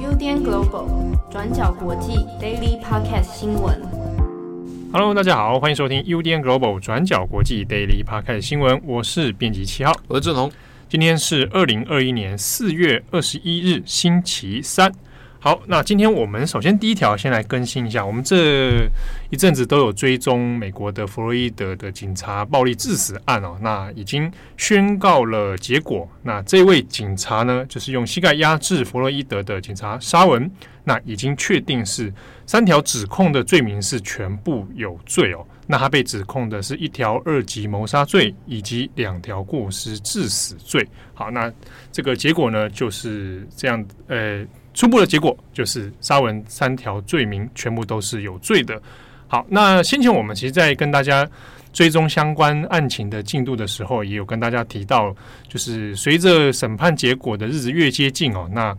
UDN Global 转角国际 Daily Podcast 新闻。Hello，大家好，欢迎收听 UDN Global 转角国际 Daily Podcast 新闻。我是编辑七号，我是志龙。今天是二零二一年四月二十一日，星期三。好，那今天我们首先第一条先来更新一下，我们这一阵子都有追踪美国的弗洛伊德的警察暴力致死案哦，那已经宣告了结果。那这位警察呢，就是用膝盖压制弗洛伊德的警察沙文，那已经确定是三条指控的罪名是全部有罪哦。那他被指控的是一条二级谋杀罪以及两条过失致死罪。好，那这个结果呢，就是这样，呃。初步的结果就是沙文三条罪名全部都是有罪的。好，那先前我们其实，在跟大家追踪相关案情的进度的时候，也有跟大家提到，就是随着审判结果的日子越接近哦，那。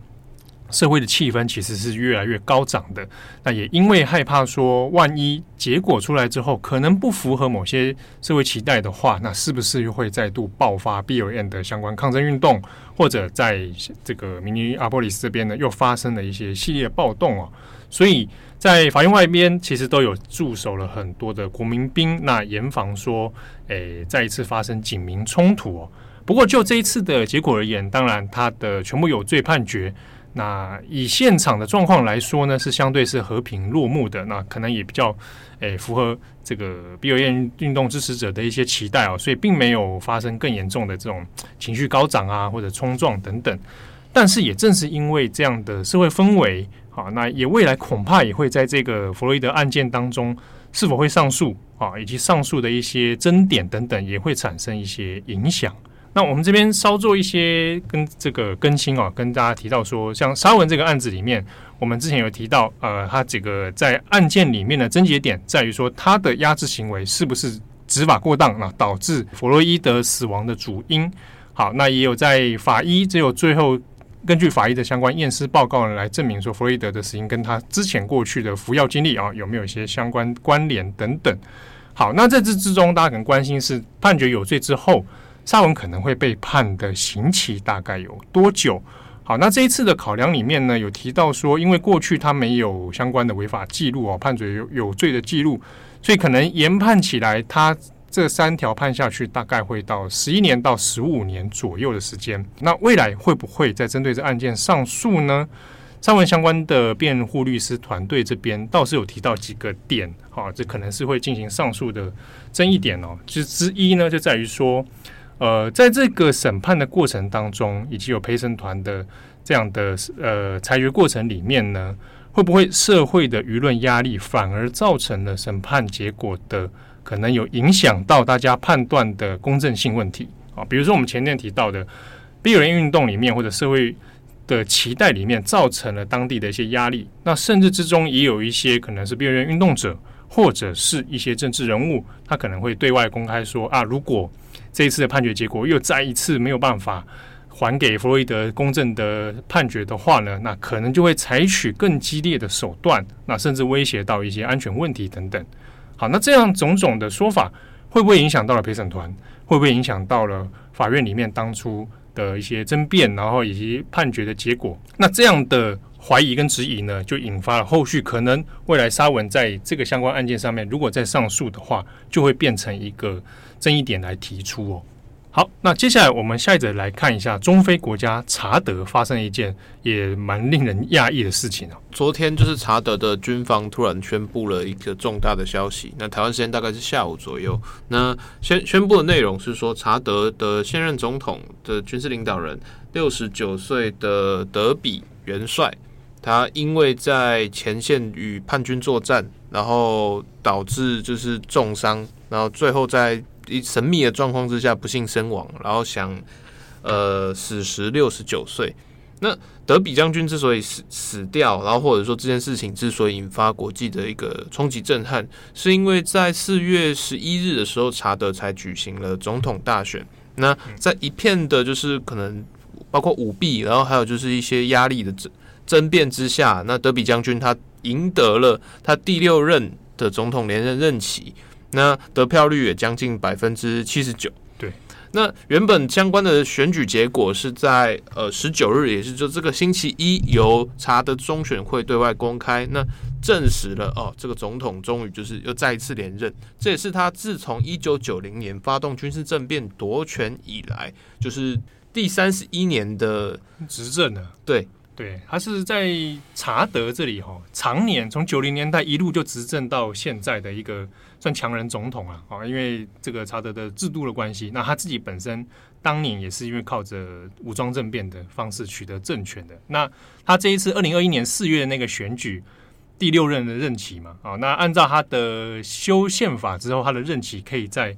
社会的气氛其实是越来越高涨的，那也因为害怕说，万一结果出来之后可能不符合某些社会期待的话，那是不是又会再度爆发 BLM 的相关抗争运动，或者在这个明尼阿波利斯这边呢又发生了一些系列暴动哦？所以在法院外边其实都有驻守了很多的国民兵，那严防说，诶，再一次发生警民冲突哦。不过就这一次的结果而言，当然他的全部有罪判决。那以现场的状况来说呢，是相对是和平落幕的。那可能也比较诶、符合这个 BLM 运动支持者的一些期待哦，所以并没有发生更严重的这种情绪高涨啊或者冲撞等等。但是也正是因为这样的社会氛围，好，那也未来恐怕也会在这个弗洛伊德案件当中是否会上诉啊，以及上诉的一些争点等等，也会产生一些影响。那我们这边稍做一些跟这个更新啊，跟大家提到说，像沙文这个案子里面，我们之前有提到，呃，他这个在案件里面的症结点在于说，他的压制行为是不是执法过当，那导致弗洛伊德死亡的主因。好，那也有在法医只有最后根据法医的相关验尸报告来证明说，弗洛伊德的死因跟他之前过去的服药经历啊有没有一些相关关联等等。好，那在这之中，大家可能关心是判决有罪之后。沙文可能会被判的刑期大概有多久？好，那这一次的考量里面呢，有提到说，因为过去他没有相关的违法记录哦，判决有有罪的记录，所以可能研判起来，他这三条判下去大概会到十一年到十五年左右的时间。那未来会不会再针对这案件上诉呢？沙文相关的辩护律师团队这边倒是有提到几个点，好，这可能是会进行上诉的争议点哦。其实之一呢，就在于说。呃，在这个审判的过程当中，以及有陪审团的这样的呃裁决过程里面呢，会不会社会的舆论压力反而造成了审判结果的可能有影响到大家判断的公正性问题啊？比如说我们前面提到的 BLM 运动里面或者社会的期待里面，造成了当地的一些压力，那甚至之中也有一些可能是边缘运动者或者是一些政治人物，他可能会对外公开说啊，如果这一次的判决结果又再一次没有办法还给弗洛伊德公正的判决的话呢，那可能就会采取更激烈的手段，那甚至威胁到一些安全问题等等。好，那这样种种的说法会不会影响到了陪审团？会不会影响到了法院里面当初的一些争辩，然后以及判决的结果？那这样的怀疑跟质疑呢，就引发了后续可能未来沙文在这个相关案件上面，如果再上诉的话，就会变成一个。争议点来提出哦。好，那接下来我们下一则来看一下中非国家查德发生一件也蛮令人讶异的事情哦。昨天就是查德的军方突然宣布了一个重大的消息，那台湾时间大概是下午左右。那宣宣布的内容是说，查德的现任总统的军事领导人六十九岁的德比元帅，他因为在前线与叛军作战，然后导致就是重伤，然后最后在神秘的状况之下不幸身亡，然后想呃死时六十九岁。那德比将军之所以死死掉，然后或者说这件事情之所以引发国际的一个冲击震撼，是因为在四月十一日的时候，查德才举行了总统大选。那在一片的就是可能包括舞弊，然后还有就是一些压力的争争辩之下，那德比将军他赢得了他第六任的总统连任任期。那得票率也将近百分之七十九，对。那原本相关的选举结果是在呃十九日，也是就这个星期一，由查德中选会对外公开，那证实了哦，这个总统终于就是又再一次连任，这也是他自从一九九零年发动军事政变夺权以来，就是第三十一年的执政了。对。对，他是在查德这里哈，常年从九零年代一路就执政到现在的一个算强人总统啊，啊，因为这个查德的制度的关系，那他自己本身当年也是因为靠着武装政变的方式取得政权的。那他这一次二零二一年四月的那个选举第六任的任期嘛，啊，那按照他的修宪法之后，他的任期可以在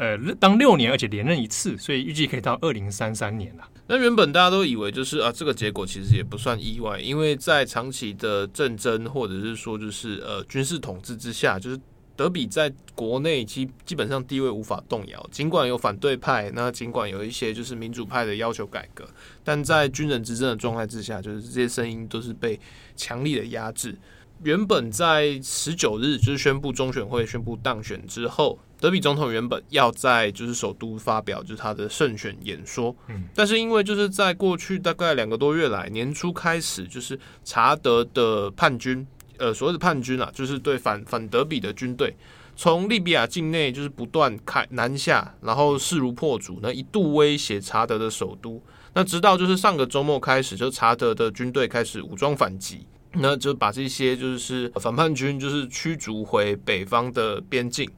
呃当六年，而且连任一次，所以预计可以到二零三三年了。那原本大家都以为就是啊，这个结果其实也不算意外，因为在长期的政争或者是说就是呃军事统治之下，就是德比在国内基基本上地位无法动摇。尽管有反对派，那尽管有一些就是民主派的要求改革，但在军人执政的状态之下，就是这些声音都是被强力的压制。原本在十九日就是宣布中选会宣布当选之后，德比总统原本要在就是首都发表就是他的胜选演说，嗯，但是因为就是在过去大概两个多月来，年初开始就是查德的叛军，呃，所谓的叛军啊，就是对反反德比的军队，从利比亚境内就是不断开南下，然后势如破竹，那一度威胁查德的首都，那直到就是上个周末开始，就查德的军队开始武装反击。那就把这些就是反叛军就是驱逐回北方的边境。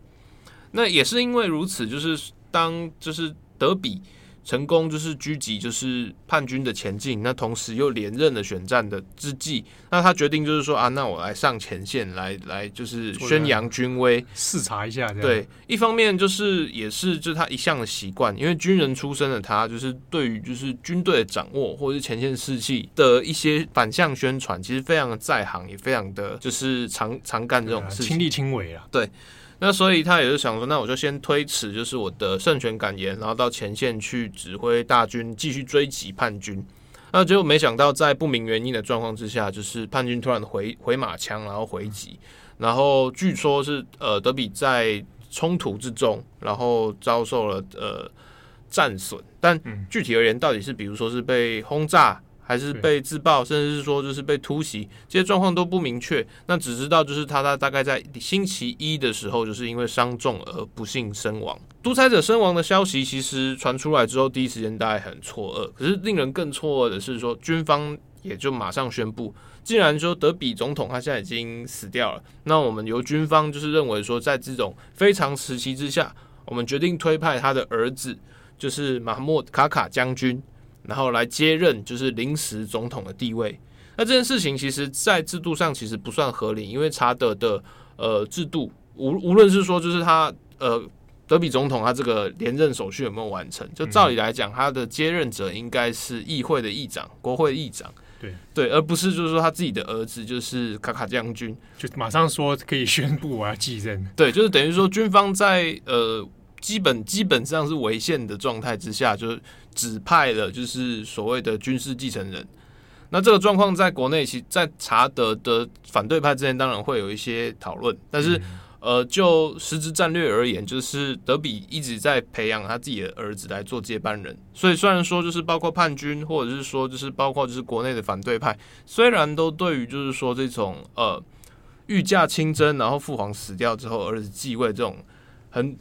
那也是因为如此，就是当就是德比。成功就是狙击，就是叛军的前进。那同时又连任了选战的之际，那他决定就是说啊，那我来上前线，来来就是宣扬军威，视察一下。对，一方面就是也是就是他一向的习惯，因为军人出身的他，就是对于就是军队的掌握或者是前线士气的一些反向宣传，其实非常的在行，也非常的就是常常干这种事情，亲力亲为啊。对。那所以他也是想说，那我就先推迟，就是我的圣权感言，然后到前线去指挥大军继续追击叛军。那结果没想到，在不明原因的状况之下，就是叛军突然回回马枪，然后回击，然后据说是呃德比在冲突之中，然后遭受了呃战损，但具体而言，到底是比如说是被轰炸。还是被自爆，甚至是说就是被突袭，这些状况都不明确。那只知道就是他他大概在星期一的时候，就是因为伤重而不幸身亡。独裁者身亡的消息其实传出来之后，第一时间大家很错愕。可是令人更错愕的是说，军方也就马上宣布，既然说德比总统他现在已经死掉了，那我们由军方就是认为说，在这种非常时期之下，我们决定推派他的儿子，就是马莫卡卡将军。然后来接任就是临时总统的地位，那这件事情其实，在制度上其实不算合理，因为查德的呃制度无无论是说就是他呃德比总统他这个连任手续有没有完成，就照理来讲，他的接任者应该是议会的议长、国会议长，对。对，而不是就是说他自己的儿子就是卡卡将军。就马上说可以宣布我要继任，对，就是等于说军方在呃。基本基本上是违宪的状态之下，就指派了就是所谓的军事继承人。那这个状况在国内，其在查德的反对派之间当然会有一些讨论。但是，呃，就实质战略而言，就是德比一直在培养他自己的儿子来做接班人。所以，虽然说就是包括叛军，或者是说就是包括就是国内的反对派，虽然都对于就是说这种呃御驾亲征，然后父皇死掉之后儿子继位这种很。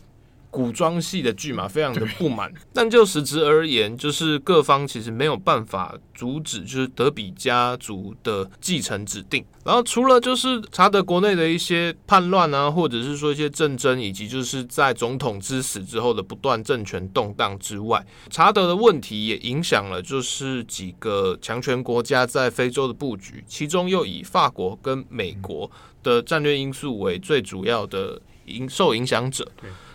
古装戏的剧嘛，非常的不满。但就实质而言，就是各方其实没有办法阻止，就是德比家族的继承指定。然后除了就是查德国内的一些叛乱啊，或者是说一些政争，以及就是在总统之死之后的不断政权动荡之外，查德的问题也影响了就是几个强权国家在非洲的布局，其中又以法国跟美国的战略因素为最主要的影受影响者。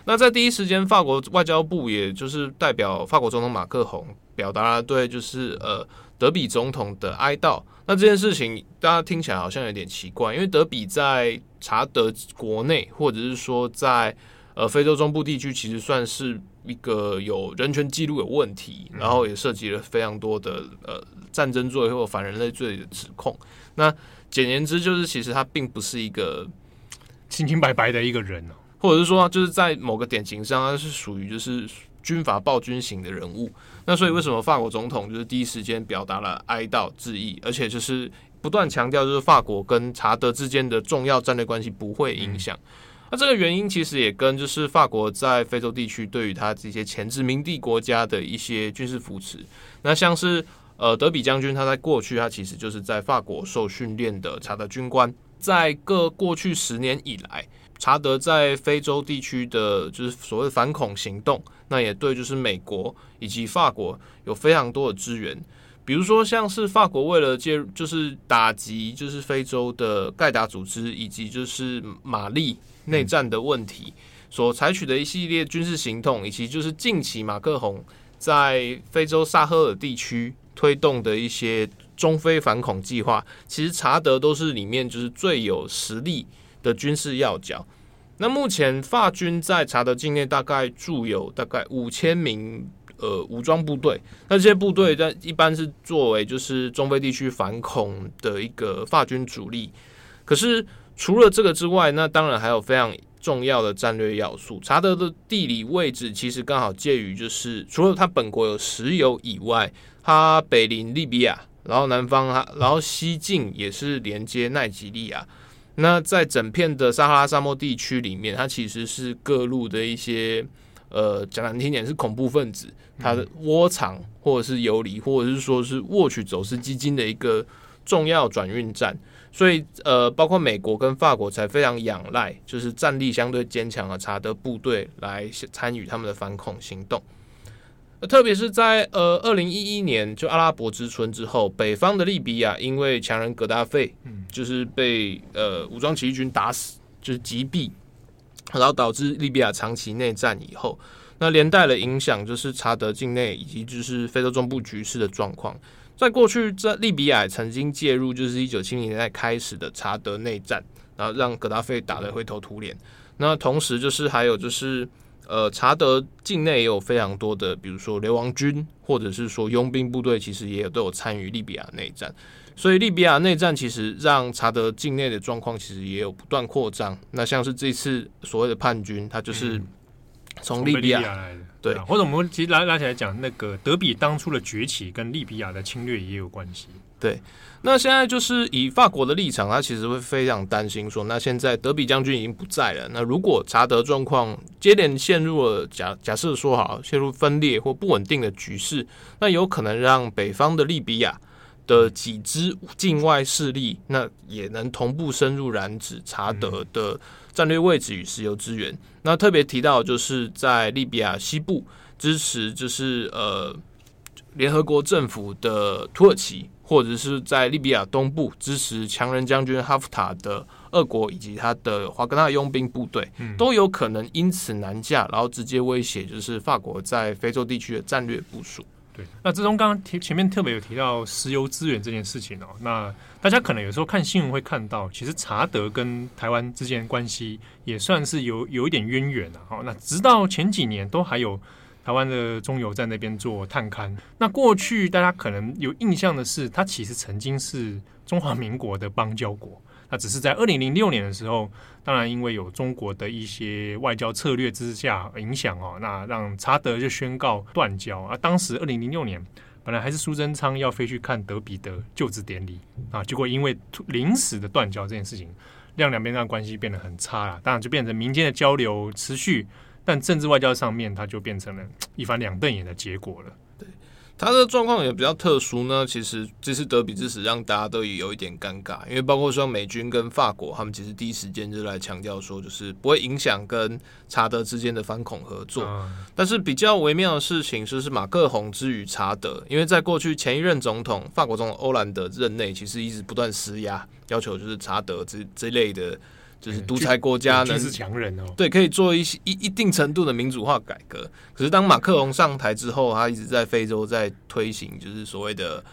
那在第一时间，法国外交部也就是代表法国总统马克宏表达了对就是呃德比总统的哀悼。那这件事情大家听起来好像有点奇怪，因为德比在查德国内或者是说在呃非洲中部地区，其实算是一个有人权记录有问题，然后也涉及了非常多的呃战争罪或反人类罪的指控。那简言之，就是其实他并不是一个清清白白的一个人哦。或者是说，就是在某个典型上，他是属于就是军阀暴君型的人物。那所以为什么法国总统就是第一时间表达了哀悼致意，而且就是不断强调就是法国跟查德之间的重要战略关系不会影响。那这个原因其实也跟就是法国在非洲地区对于他这些前殖民地国家的一些军事扶持。那像是呃德比将军，他在过去他其实就是在法国受训练的查德军官。在各过去十年以来，查德在非洲地区的就是所谓反恐行动，那也对就是美国以及法国有非常多的支援。比如说，像是法国为了介入，就是打击就是非洲的盖达组织以及就是马利内战的问题，所采取的一系列军事行动，以及就是近期马克宏在非洲萨赫尔地区推动的一些中非反恐计划，其实查德都是里面就是最有实力的军事要角。那目前法军在查德境内大概驻有大概五千名。呃，武装部队，那这些部队在一般是作为就是中非地区反恐的一个法军主力。可是除了这个之外，那当然还有非常重要的战略要素。查德的地理位置其实刚好介于就是除了它本国有石油以外，它北临利比亚，然后南方它，然后西境也是连接奈及利亚。那在整片的撒哈拉沙漠地区里面，它其实是各路的一些。呃，讲难听点是恐怖分子，他的窝藏或者是游离，或者是说是获取走私基金的一个重要转运站，所以呃，包括美国跟法国才非常仰赖，就是战力相对坚强的查德部队来参与他们的反恐行动。特别是在呃二零一一年就阿拉伯之春之后，北方的利比亚因为强人格达费，就是被呃武装起义军打死，就是击毙。然后导致利比亚长期内战以后，那连带了影响就是查德境内以及就是非洲中部局势的状况。在过去，在利比亚曾经介入，就是一九七零年代开始的查德内战，然后让格达费打得灰头土脸。那同时就是还有就是呃，查德境内也有非常多的，比如说流亡军或者是说佣兵部队，其实也有都有参与利比亚内战。所以利比亚内战其实让查德境内的状况其实也有不断扩张。那像是这次所谓的叛军，他就是从利比亚来的，对，对，或者我们其实拉拉起来讲，那个德比当初的崛起跟利比亚的侵略也有关系。对，那现在就是以法国的立场，他其实会非常担心说，那现在德比将军已经不在了，那如果查德状况接连陷入了假假设说好陷入分裂或不稳定的局势，那有可能让北方的利比亚。的几支境外势力，那也能同步深入染指查德的战略位置与石油资源。那特别提到，就是在利比亚西部支持，就是呃联合国政府的土耳其，或者是在利比亚东部支持强人将军哈夫塔的俄国以及他的华格纳佣兵部队，都有可能因此南下，然后直接威胁就是法国在非洲地区的战略部署。对，那之中刚刚提前面特别有提到石油资源这件事情哦，那大家可能有时候看新闻会看到，其实查德跟台湾之间关系也算是有有一点渊源啊。好，那直到前几年都还有台湾的中油在那边做探勘。那过去大家可能有印象的是，它其实曾经是中华民国的邦交国。那只是在二零零六年的时候，当然因为有中国的一些外交策略之下影响哦，那让查德就宣告断交啊。当时二零零六年本来还是苏贞昌要飞去看德比的就职典礼啊，结果因为临时的断交这件事情，让两边的关系变得很差了。当然就变成民间的交流持续，但政治外交上面它就变成了一翻两瞪眼的结果了。他的状况也比较特殊呢。其实这次德比之死让大家都有一点尴尬，因为包括说美军跟法国，他们其实第一时间就来强调说，就是不会影响跟查德之间的反恐合作。但是比较微妙的事情就是马克宏之于查德，因为在过去前一任总统法国总统欧兰德任内，其实一直不断施压，要求就是查德这这类的。就是独裁国家呢，是强人哦。对，可以做一些一一定程度的民主化改革。可是当马克龙上台之后，他一直在非洲在推行，就是所谓的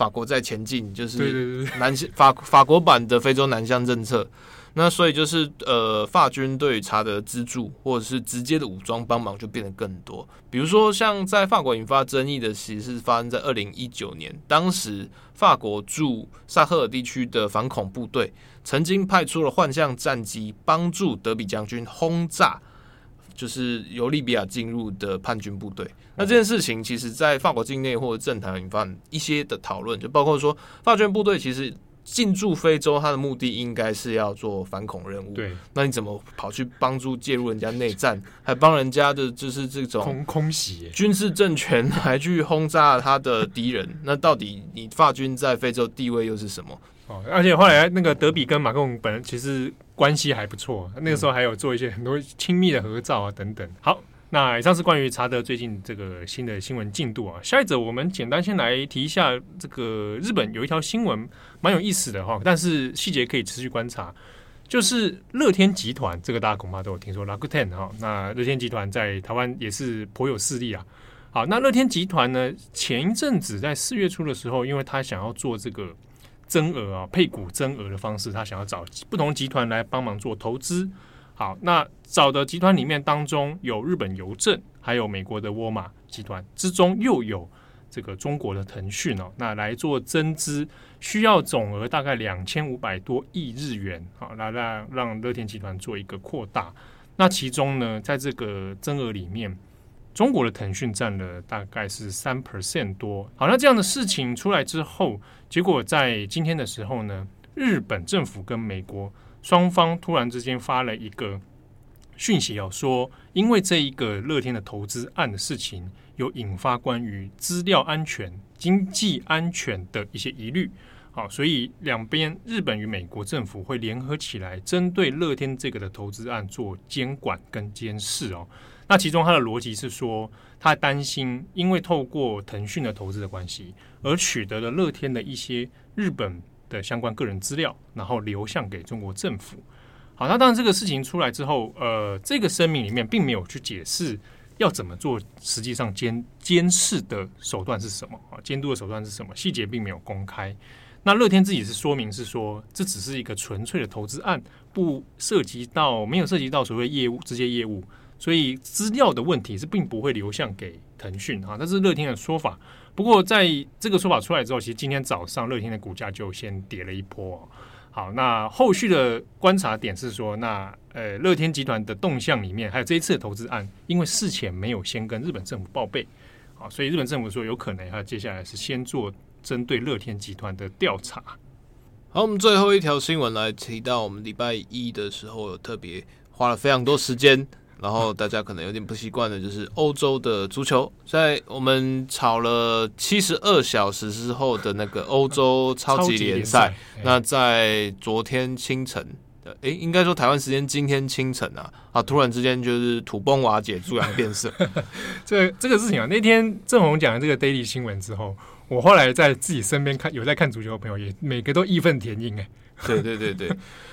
法国在前进，就是南法法国版的非洲南向政策。那所以就是呃，法军对于查的资助或者是直接的武装帮忙就变得更多。比如说，像在法国引发争议的，其实是发生在二零一九年，当时法国驻萨赫尔地区的反恐部队曾经派出了幻象战机，帮助德比将军轰炸就是由利比亚进入的叛军部队。那这件事情其实，在法国境内或者政坛引发一些的讨论，就包括说，法军部队其实。进驻非洲，他的目的应该是要做反恐任务。对，那你怎么跑去帮助介入人家内战，还帮人家的就是这种空空袭军事政权，还去轰炸他的敌人？那到底你法军在非洲地位又是什么？哦，而且后来那个德比跟马克龙本人其实关系还不错，那个时候还有做一些很多亲密的合照啊等等。好。那以上是关于查德最近这个新的新闻进度啊。下一则我们简单先来提一下这个日本有一条新闻蛮有意思的哈，但是细节可以持续观察。就是乐天集团，这个大家恐怕都有听说，Rakuten 哈。那乐天集团在台湾也是颇有势力啊。好，那乐天集团呢，前一阵子在四月初的时候，因为他想要做这个增额啊配股增额的方式，他想要找不同集团来帮忙做投资。好，那找的集团里面当中有日本邮政，还有美国的沃尔玛集团，之中又有这个中国的腾讯哦，那来做增资，需要总额大概两千五百多亿日元，好，来让让乐天集团做一个扩大。那其中呢，在这个增额里面，中国的腾讯占了大概是三 percent 多。好，那这样的事情出来之后，结果在今天的时候呢，日本政府跟美国。双方突然之间发了一个讯息哦，说因为这一个乐天的投资案的事情，有引发关于资料安全、经济安全的一些疑虑，好，所以两边日本与美国政府会联合起来，针对乐天这个的投资案做监管跟监视哦。那其中他的逻辑是说，他担心因为透过腾讯的投资的关系，而取得了乐天的一些日本。的相关个人资料，然后流向给中国政府。好，那当然这个事情出来之后，呃，这个声明里面并没有去解释要怎么做，实际上监监视的手段是什么啊？监督的手段是什么？细节并没有公开。那乐天自己是说明是说，这只是一个纯粹的投资案，不涉及到没有涉及到所谓业务直接业务，所以资料的问题是并不会流向给腾讯啊。这是乐天的说法。不过，在这个说法出来之后，其实今天早上乐天的股价就先跌了一波。好，那后续的观察点是说，那呃，乐天集团的动向里面，还有这一次的投资案，因为事前没有先跟日本政府报备，好，所以日本政府说有可能他接下来是先做针对乐天集团的调查。好，我们最后一条新闻来提到，我们礼拜一的时候有特别花了非常多时间。然后大家可能有点不习惯的，就是欧洲的足球，在我们吵了七十二小时之后的那个欧洲超级联赛，那在昨天清晨，诶，应该说台湾时间今天清晨啊，啊，突然之间就是土崩瓦解，猪羊变色。这这个事情啊，那天郑红讲了这个 daily 新闻之后，我后来在自己身边看有在看足球的朋友，也每个都义愤填膺哎。对对对对，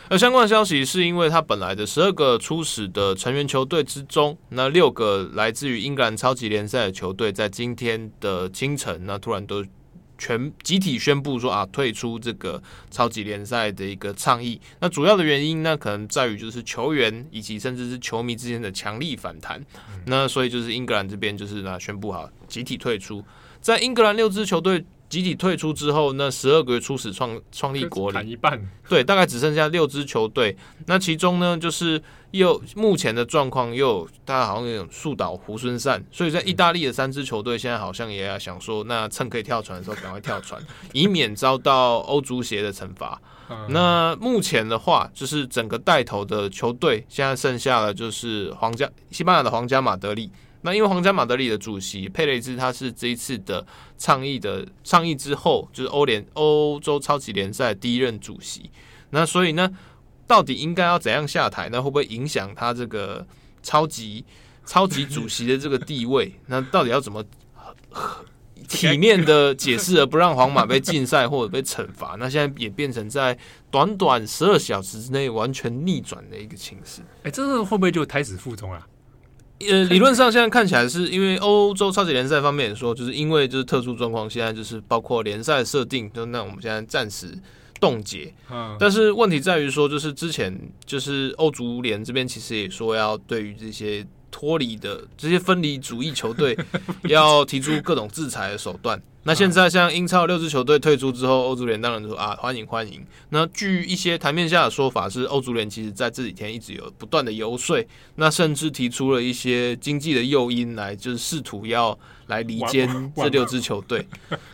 而相关的消息是因为他本来的十二个初始的成员球队之中，那六个来自于英格兰超级联赛的球队，在今天的清晨，那突然都全集体宣布说啊，退出这个超级联赛的一个倡议。那主要的原因呢，可能在于就是球员以及甚至是球迷之间的强力反弹。那所以就是英格兰这边就是呢宣布好集体退出，在英格兰六支球队。集体退出之后，那十二个月初始创创立 国里，一半 对，大概只剩下六支球队。那其中呢，就是又目前的状况又大家好像有点树倒猢狲散，所以在意大利的三支球队现在好像也要想说，那趁可以跳船的时候赶快跳船，以免遭到欧足协的惩罚。那目前的话，就是整个带头的球队现在剩下的就是皇家西班牙的皇家马德里。那因为皇家马德里的主席佩雷兹他是这一次的倡议的倡议之后，就是欧联欧洲超级联赛第一任主席。那所以呢，到底应该要怎样下台？那会不会影响他这个超级超级主席的这个地位？那到底要怎么体面的解释，而不让皇马被禁赛或者被惩罚？那现在也变成在短短十二小时之内完全逆转的一个情势。哎，这个会不会就胎死腹中啊？呃，理论上现在看起来是因为欧洲超级联赛方面也说，就是因为就是特殊状况，现在就是包括联赛设定，就那我们现在暂时冻结。嗯，但是问题在于说，就是之前就是欧足联这边其实也说要对于这些脱离的这些分离主义球队 要提出各种制裁的手段。那现在像英超六支球队退出之后，欧足联当然说啊，欢迎欢迎。那据一些台面下的说法是，欧足联其实在这几天一直有不断的游说，那甚至提出了一些经济的诱因来，就是试图要来离间这六支球队。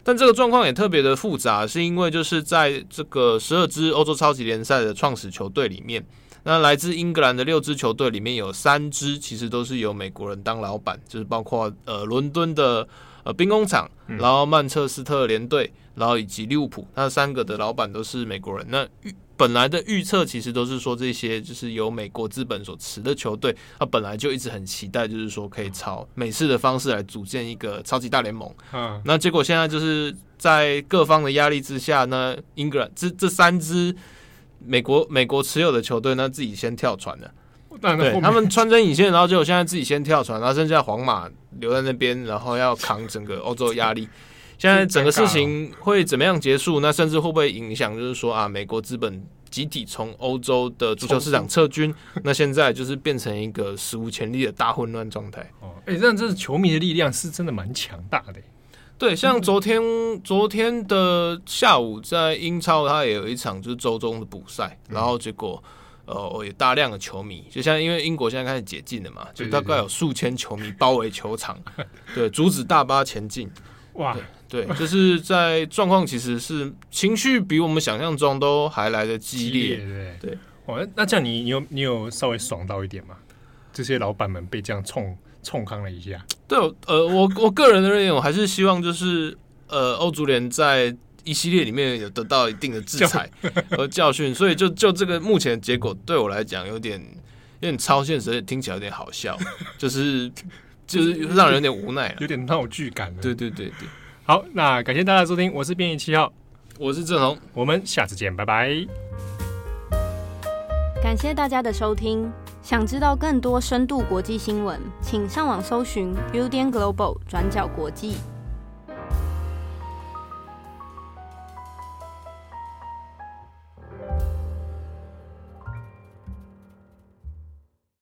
但这个状况也特别的复杂，是因为就是在这个十二支欧洲超级联赛的创始球队里面。那来自英格兰的六支球队里面有三支其实都是由美国人当老板，就是包括呃伦敦的呃兵工厂，然后曼彻斯特联队，然后以及利物浦，那三个的老板都是美国人。那预本来的预测其实都是说这些就是由美国资本所持的球队，他本来就一直很期待，就是说可以朝美式的方式来组建一个超级大联盟。嗯，那结果现在就是在各方的压力之下，呢英格兰这这三支。美国美国持有的球队那，自己先跳船了，对，他们穿针引线，然后结果现在自己先跳船，然后剩下皇马留在那边，然后要扛整个欧洲压力。现在整个事情会怎么样结束？那甚至会不会影响？就是说啊，美国资本集体从欧洲的足球市场撤军，那现在就是变成一个史无前例的大混乱状态。哦，哎，这样这是球迷的力量是真的蛮强大的。对，像昨天昨天的下午，在英超，它也有一场就是周中的补赛，然后结果呃，有大量的球迷，就像因为英国现在开始解禁了嘛，就大概有数千球迷包围球场，对，阻止大巴前进。哇，对，就是在状况其实是情绪比我们想象中都还来得激烈，对对。哦，那这样你你有你有稍微爽到一点吗？这些老板们被这样冲。冲康了一下，对，呃，我我个人的认为，我还是希望就是，呃，欧足联在一系列里面有得到一定的制裁 和教训，所以就就这个目前的结果，对我来讲有点有点超现实，听起来有点好笑，就是就是让人有点无奈，有点闹剧感。对对对对，好，那感谢大家收听，我是编译七号，我是郑红，我们下次见，拜拜。感谢大家的收听。想知道更多深度国际新闻，请上网搜寻 Udan Global 转角国际。